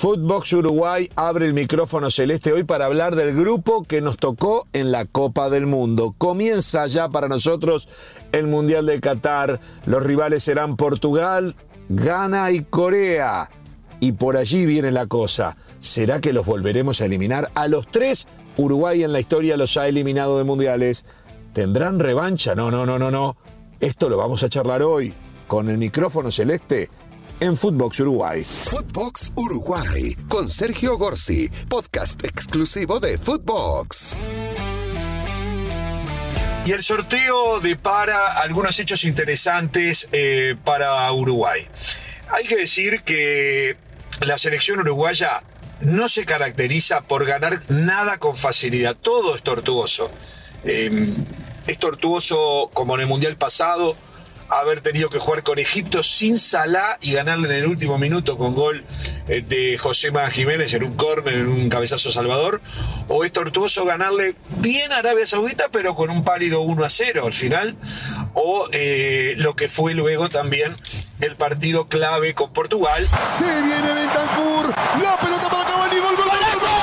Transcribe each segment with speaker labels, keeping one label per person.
Speaker 1: Footbox Uruguay abre el micrófono celeste hoy para hablar del grupo que nos tocó en la Copa del Mundo. Comienza ya para nosotros el Mundial de Qatar. Los rivales serán Portugal, Ghana y Corea. Y por allí viene la cosa. ¿Será que los volveremos a eliminar? A los tres, Uruguay en la historia los ha eliminado de mundiales. ¿Tendrán revancha? No, no, no, no, no. Esto lo vamos a charlar hoy con el micrófono celeste en Footbox Uruguay.
Speaker 2: Footbox Uruguay con Sergio Gorsi, podcast exclusivo de Footbox.
Speaker 1: Y el sorteo depara algunos hechos interesantes eh, para Uruguay. Hay que decir que la selección uruguaya no se caracteriza por ganar nada con facilidad. Todo es tortuoso. Eh, es tortuoso como en el Mundial pasado haber tenido que jugar con Egipto sin Salah y ganarle en el último minuto con gol eh, de José Jiménez en un córner, en un cabezazo salvador, o es tortuoso ganarle bien a Arabia Saudita pero con un pálido 1 a 0 al final, o eh, lo que fue luego también el partido clave con Portugal.
Speaker 3: Se viene Bentancur, la pelota para Cavani, gol, gol, gol, gol,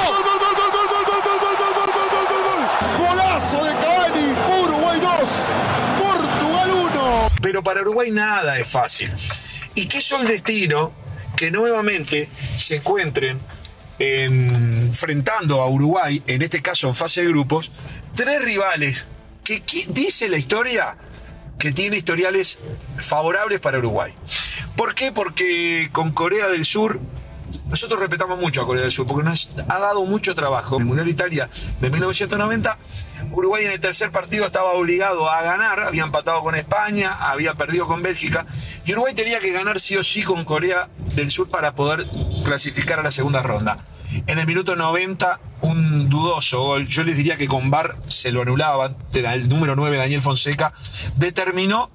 Speaker 1: Pero para Uruguay nada es fácil. Y quiso el destino que nuevamente se encuentren enfrentando a Uruguay, en este caso en fase de grupos, tres rivales que, dice la historia que tiene historiales favorables para Uruguay. ¿Por qué? Porque con Corea del Sur nosotros respetamos mucho a Corea del Sur porque nos ha dado mucho trabajo. En el Mundial Italia de 1990, Uruguay en el tercer partido estaba obligado a ganar, había empatado con España, había perdido con Bélgica, y Uruguay tenía que ganar sí o sí con Corea del Sur para poder clasificar a la segunda ronda. En el minuto 90, un dudoso gol, yo les diría que con VAR se lo anulaban, el número 9, Daniel Fonseca, determinó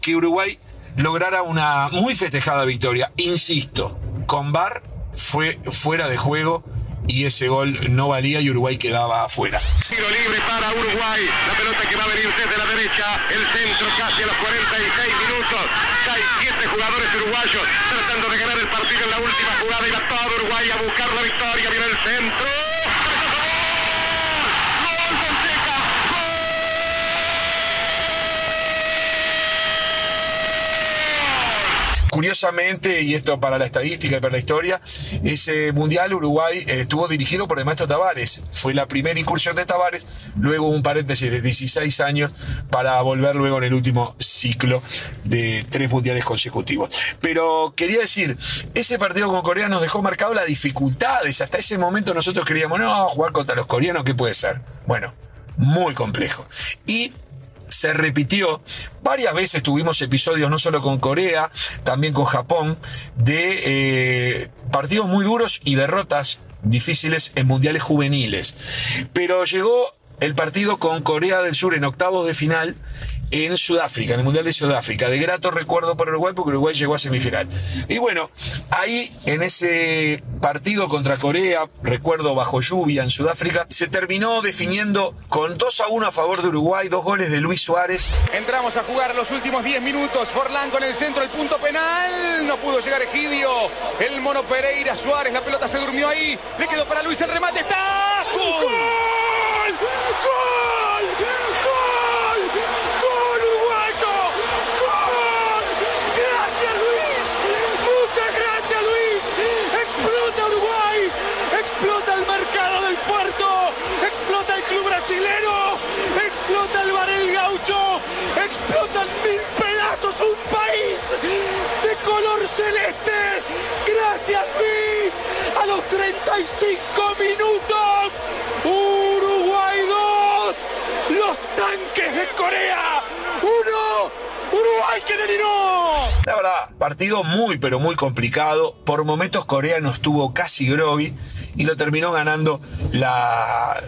Speaker 1: que Uruguay lograra una muy festejada victoria. Insisto, con VAR fue fuera de juego y ese gol no valía y Uruguay quedaba afuera.
Speaker 4: Tiro libre para Uruguay. La pelota que va a venir desde la derecha. El centro casi a los 46 minutos. Hay siete jugadores uruguayos tratando de ganar el partido en la última jugada y va todo Uruguay a buscar la victoria. Viene el centro. ¡Gol, Fonseca!
Speaker 1: Curiosamente, y esto para la estadística y para la historia, ese mundial Uruguay eh, estuvo dirigido por el maestro Tavares. Fue la primera incursión de Tavares, luego un paréntesis de 16 años para volver luego en el último ciclo de tres mundiales consecutivos. Pero quería decir, ese partido con Corea nos dejó marcado las dificultades. Hasta ese momento nosotros creíamos, no, jugar contra los coreanos, ¿qué puede ser? Bueno, muy complejo. Y se repitió. Varias veces tuvimos episodios, no solo con Corea, también con Japón, de eh, partidos muy duros y derrotas difíciles en mundiales juveniles. Pero llegó el partido con Corea del Sur en octavos de final en Sudáfrica, en el Mundial de Sudáfrica. De grato recuerdo para Uruguay porque Uruguay llegó a semifinal. Y bueno, ahí en ese partido contra Corea, recuerdo bajo lluvia en Sudáfrica, se terminó definiendo con 2 a 1 a favor de Uruguay, dos goles de Luis Suárez.
Speaker 5: Entramos a jugar los últimos 10 minutos. Forlán con el centro, el punto penal. No pudo llegar Egidio. El mono Pereira Suárez, la pelota se durmió ahí. Le quedó para Luis el remate. ¡Está! ¡Gol! ¡Gol! ¡Gol! ¡Gol! ¡Gol uruguayo! ¡Gol! ¡Gracias Luis! ¡Muchas gracias Luis! ¡Explota Uruguay! ¡Explota el mercado del puerto! ¡Explota el club brasilero! ¡Explota el bar el gaucho! ¡Explotan mil pedazos un país de color celeste! ¡Gracias Luis! A los 35 minutos, Uruguay 2, los tanques de Corea 1, Uruguay que deliró.
Speaker 1: La verdad, partido muy pero muy complicado. Por momentos Corea no estuvo casi groggy y lo terminó ganando la,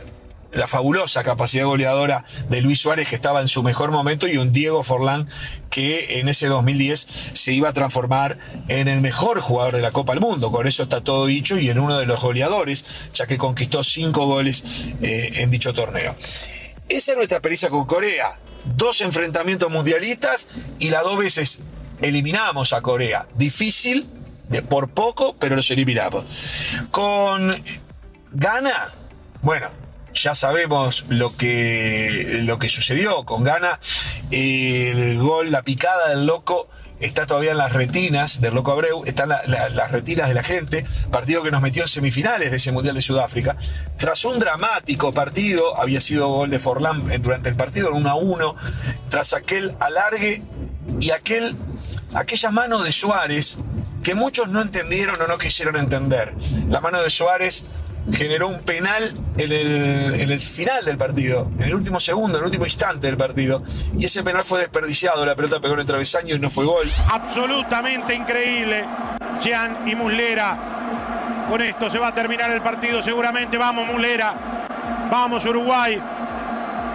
Speaker 1: la fabulosa capacidad goleadora de Luis Suárez que estaba en su mejor momento y un Diego Forlán que en ese 2010 se iba a transformar en el mejor jugador de la Copa del Mundo. Con eso está todo dicho y en uno de los goleadores, ya que conquistó cinco goles eh, en dicho torneo. Esa es nuestra experiencia con Corea. Dos enfrentamientos mundialistas y las dos veces eliminamos a Corea. Difícil, De por poco, pero los eliminamos. Con Gana, bueno, ya sabemos lo que, lo que sucedió con Gana. El gol, la picada del loco está todavía en las retinas del Loco Abreu, están la- la- las retinas de la gente, partido que nos metió en semifinales de ese Mundial de Sudáfrica. Tras un dramático partido, había sido gol de Forlán durante el partido, en 1 a 1, tras aquel alargue y aquel, aquella mano de Suárez que muchos no entendieron o no quisieron entender. La mano de Suárez generó un penal en el, final del partido, en el último segundo, en el último instante del partido, y ese penal fue desperdiciado, la pelota pegó en el travesaño y no fue gol.
Speaker 6: absolutamente increíble. Jean y Muslera. Con esto se va a terminar el partido seguramente. Vamos Muslera. Vamos Uruguay.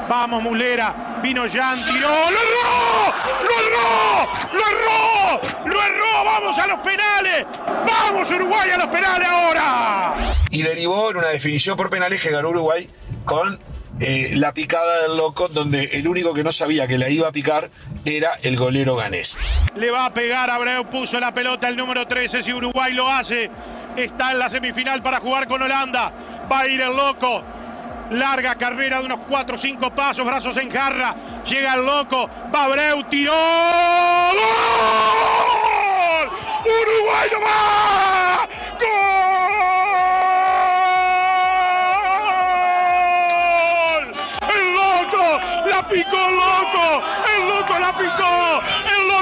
Speaker 6: Vamos Muslera. Vino Jean, tiró. ¡Lo erró! ¡Lo erró! ¡Lo erró! ¡Lo erró! ¡Vamos a los penales! ¡Vamos Uruguay a los penales ahora!
Speaker 1: Y derivó en una definición por penales que ganó Uruguay con eh, la picada del loco, donde el único que no sabía que la iba a picar era el golero ganés.
Speaker 6: Le va a pegar Abreu, puso la pelota el número 13. Si Uruguay lo hace, está en la semifinal para jugar con Holanda. Va a ir el loco. Larga carrera de unos 4 o 5 pasos, brazos en jarra. Llega el loco. Va Abreu, tiró. ¡Uruguay no va! ¡Gol! ¡El loco! ¡La picó loco! ¡El loco la picó!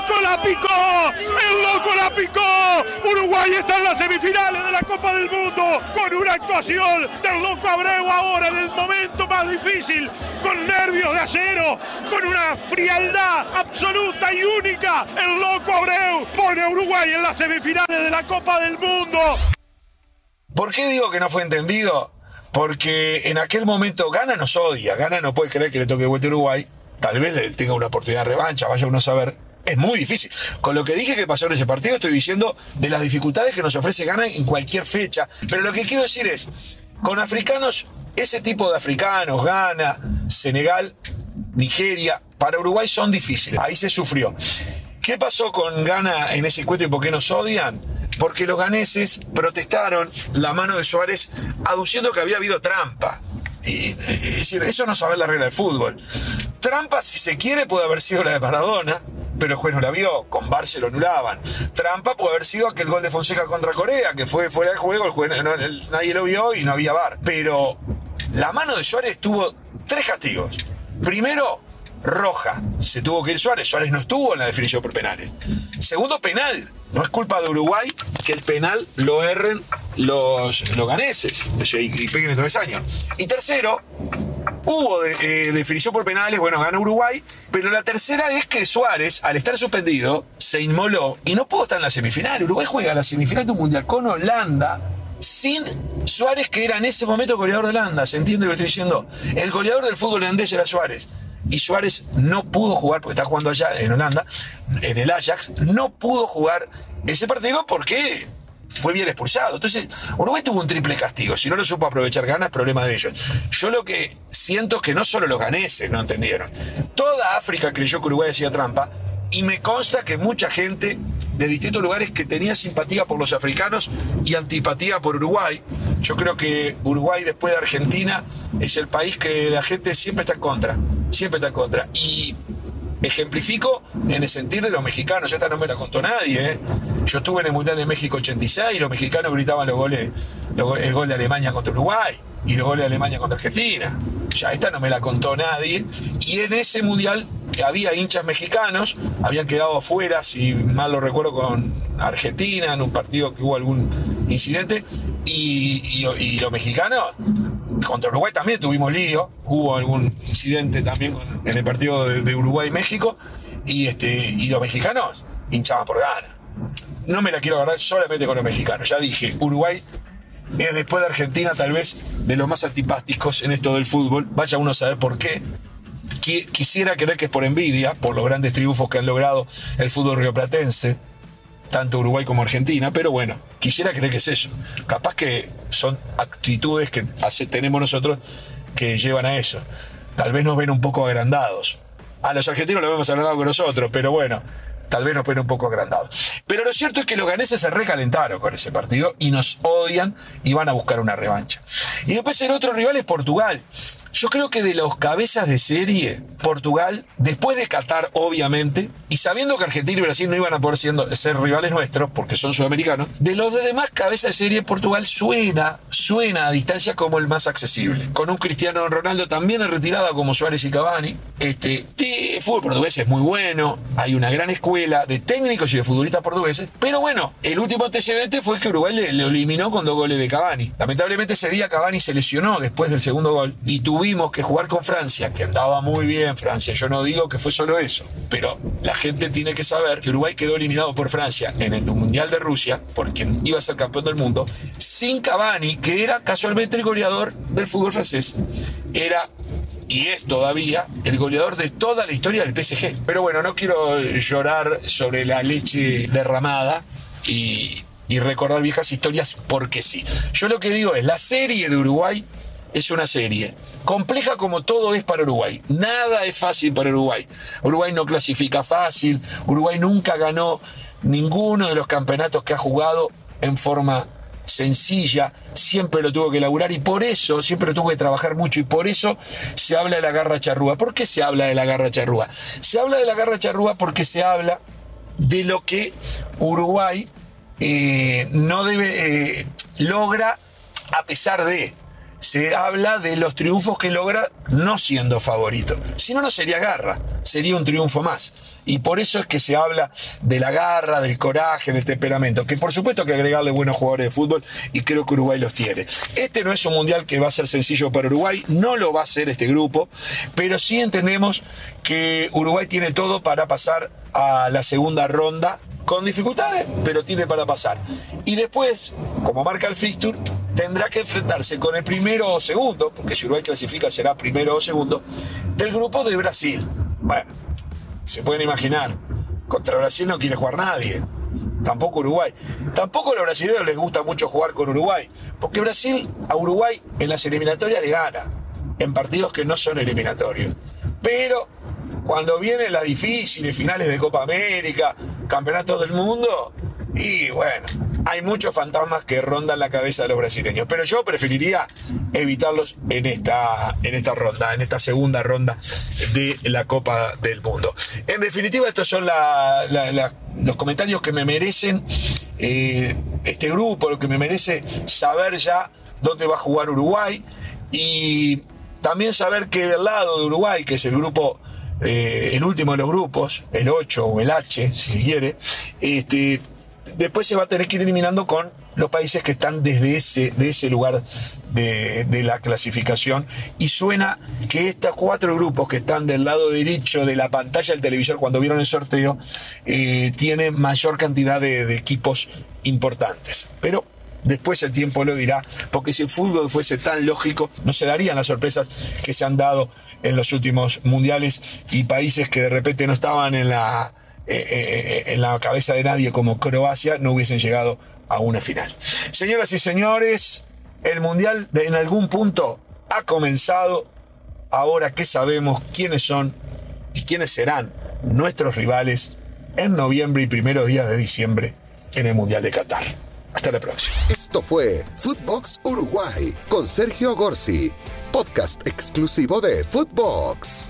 Speaker 6: ¡El loco la picó! ¡El loco la picó! Uruguay está en las semifinales de la Copa del Mundo con una actuación del loco Abreu ahora en el momento más difícil, con nervios de acero, con una frialdad absoluta y única. El loco Abreu pone a Uruguay en las semifinales de la Copa del Mundo.
Speaker 1: ¿Por qué digo que no fue entendido? Porque en aquel momento Gana nos odia, Gana no puede creer que le toque vuelta a Uruguay, tal vez le tenga una oportunidad de revancha, vaya uno a saber. Es muy difícil. Con lo que dije que pasó en ese partido, estoy diciendo de las dificultades que nos ofrece Gana en cualquier fecha. Pero lo que quiero decir es, con africanos, ese tipo de africanos, Ghana, Senegal, Nigeria, para Uruguay son difíciles. Ahí se sufrió. ¿Qué pasó con Ghana en ese encuentro y por qué nos odian? Porque los ganeses protestaron la mano de Suárez aduciendo que había habido trampa. Es decir, eso no sabe la regla del fútbol. Trampa, si se quiere, puede haber sido la de Maradona, pero el juez no la vio, con Bar se lo anulaban. Trampa puede haber sido aquel gol de Fonseca contra Corea, que fue fuera de juego, el juez, nadie lo vio y no había Bar. Pero la mano de Suárez tuvo tres castigos. Primero, roja. Se tuvo que ir Suárez. Suárez no estuvo en la definición por penales. Segundo, penal. No es culpa de Uruguay que el penal lo erren los, los ganeses y peguen el travesaño. Y tercero, hubo eh, definición por penales, bueno, gana Uruguay, pero la tercera es que Suárez, al estar suspendido, se inmoló y no pudo estar en la semifinal. Uruguay juega la semifinal de un mundial con Holanda sin Suárez, que era en ese momento goleador de Holanda. ¿Se entiende lo que estoy diciendo? El goleador del fútbol holandés era Suárez. Y Suárez no pudo jugar, porque está jugando allá en Holanda, en el Ajax, no pudo jugar ese partido porque fue bien expulsado. Entonces, Uruguay tuvo un triple castigo. Si no lo supo aprovechar ganas, problema de ellos. Yo lo que siento es que no solo los ganeses no entendieron. Toda África creyó que Uruguay hacía trampa. Y me consta que mucha gente de distintos lugares que tenía simpatía por los africanos y antipatía por Uruguay. Yo creo que Uruguay, después de Argentina, es el país que la gente siempre está en contra. Siempre está en contra. Y ejemplifico en el sentir de los mexicanos. Esta no me la contó nadie. ¿eh? Yo estuve en el Mundial de México 86 y los mexicanos gritaban los goles, el gol de Alemania contra Uruguay y los goles de Alemania contra Argentina. Ya esta no me la contó nadie. Y en ese Mundial había hinchas mexicanos, habían quedado afuera, si mal lo recuerdo, con Argentina en un partido que hubo algún incidente. Y, los mexicanos contra Uruguay también tuvimos lío, hubo algún incidente también en el partido de, de Uruguay-México y, este, y los mexicanos hinchaban por gana. No me la quiero agarrar solamente con los mexicanos, ya dije, Uruguay es después de Argentina tal vez de los más antipáticos en esto del fútbol, vaya uno a saber por qué. Qui- Quisiera creer que es por envidia, por los grandes triunfos que han logrado el fútbol rioplatense, tanto Uruguay como Argentina, pero bueno, quisiera creer que es eso. Capaz que son actitudes que tenemos nosotros que llevan a eso. Tal vez nos ven un poco agrandados. A los argentinos los vemos agrandados con nosotros, pero bueno, tal vez nos pone un poco agrandado. Pero lo cierto es que los ganeses se recalentaron con ese partido y nos odian y van a buscar una revancha. Y después el otro rival es Portugal. Yo creo que de los cabezas de serie, Portugal, después de Qatar, obviamente, y sabiendo que Argentina y Brasil no iban a poder ser rivales nuestros, porque son sudamericanos, de los demás cabezas de serie, Portugal suena, suena a distancia como el más accesible. Con un Cristiano Ronaldo también en retirada como Suárez y Cavani. Este, el fútbol portugués es muy bueno, hay una gran escuela de técnicos y de futbolistas portugueses, pero bueno, el último antecedente fue que Uruguay le, le eliminó con dos goles de Cavani. Lamentablemente ese día Cavani se lesionó después del segundo gol y tuvo tuvimos que jugar con Francia, que andaba muy bien Francia. Yo no digo que fue solo eso, pero la gente tiene que saber que Uruguay quedó eliminado por Francia en el Mundial de Rusia, por quien iba a ser campeón del mundo, sin Cavani, que era casualmente el goleador del fútbol francés. Era y es todavía el goleador de toda la historia del PSG. Pero bueno, no quiero llorar sobre la leche derramada y, y, recordar viejas historias porque sí. Yo lo que digo es, la serie de Uruguay es una serie compleja como todo es para Uruguay. Nada es fácil para Uruguay. Uruguay no clasifica fácil, Uruguay nunca ganó ninguno de los campeonatos que ha jugado en forma sencilla, siempre lo tuvo que elaborar y por eso siempre lo tuvo que trabajar mucho y por eso se habla de la garra charrúa. ¿Por qué se habla de la garra charrúa? Se habla de la garra charrúa porque se habla de lo que Uruguay eh, no debe, eh, logra a pesar de se habla de los triunfos que logra no siendo favorito. Si no, no sería garra, sería un triunfo más. Y por eso es que se habla de la garra, del coraje, del temperamento, que por supuesto que agregarle buenos jugadores de fútbol y creo que Uruguay los tiene. Este no es un mundial que va a ser sencillo para Uruguay, no lo va a ser este grupo, pero sí entendemos que Uruguay tiene todo para pasar a la segunda ronda con dificultades, pero tiene para pasar. Y después, como marca el fixture, tendrá que enfrentarse con el primero o segundo, porque si Uruguay clasifica será primero o segundo, del grupo de Brasil. Bueno, se pueden imaginar, contra Brasil no quiere jugar nadie. Tampoco Uruguay. Tampoco a los brasileños les gusta mucho jugar con Uruguay. Porque Brasil a Uruguay en las eliminatorias le gana. En partidos que no son eliminatorios. Pero cuando vienen las difíciles finales de Copa América, campeonatos del mundo, y bueno, hay muchos fantasmas que rondan la cabeza de los brasileños, pero yo preferiría evitarlos en esta, en esta ronda, en esta segunda ronda de la Copa del Mundo. En definitiva, estos son los comentarios que me merecen eh, este grupo, lo que me merece saber ya dónde va a jugar Uruguay y también saber que del lado de Uruguay, que es el grupo eh, el último de los grupos, el 8 o el H, si quiere, este, después se va a tener que ir eliminando con los países que están desde ese, de ese lugar de, la clasificación. Y suena que estos cuatro grupos que están del lado derecho de la pantalla del televisor cuando vieron el sorteo, eh, tienen mayor cantidad de, de equipos importantes. Pero Después el tiempo lo dirá, porque si el fútbol fuese tan lógico, no se darían las sorpresas que se han dado en los últimos mundiales y países que de repente no estaban en la, eh, eh, en la cabeza de nadie como Croacia no hubiesen llegado a una final. Señoras y señores, el Mundial en algún punto ha comenzado. Ahora que sabemos quiénes son y quiénes serán nuestros rivales en noviembre y primeros días de diciembre en el Mundial de Qatar. Hasta la próxima.
Speaker 2: Esto fue Footbox Uruguay con Sergio Gorsi, podcast exclusivo de Footbox.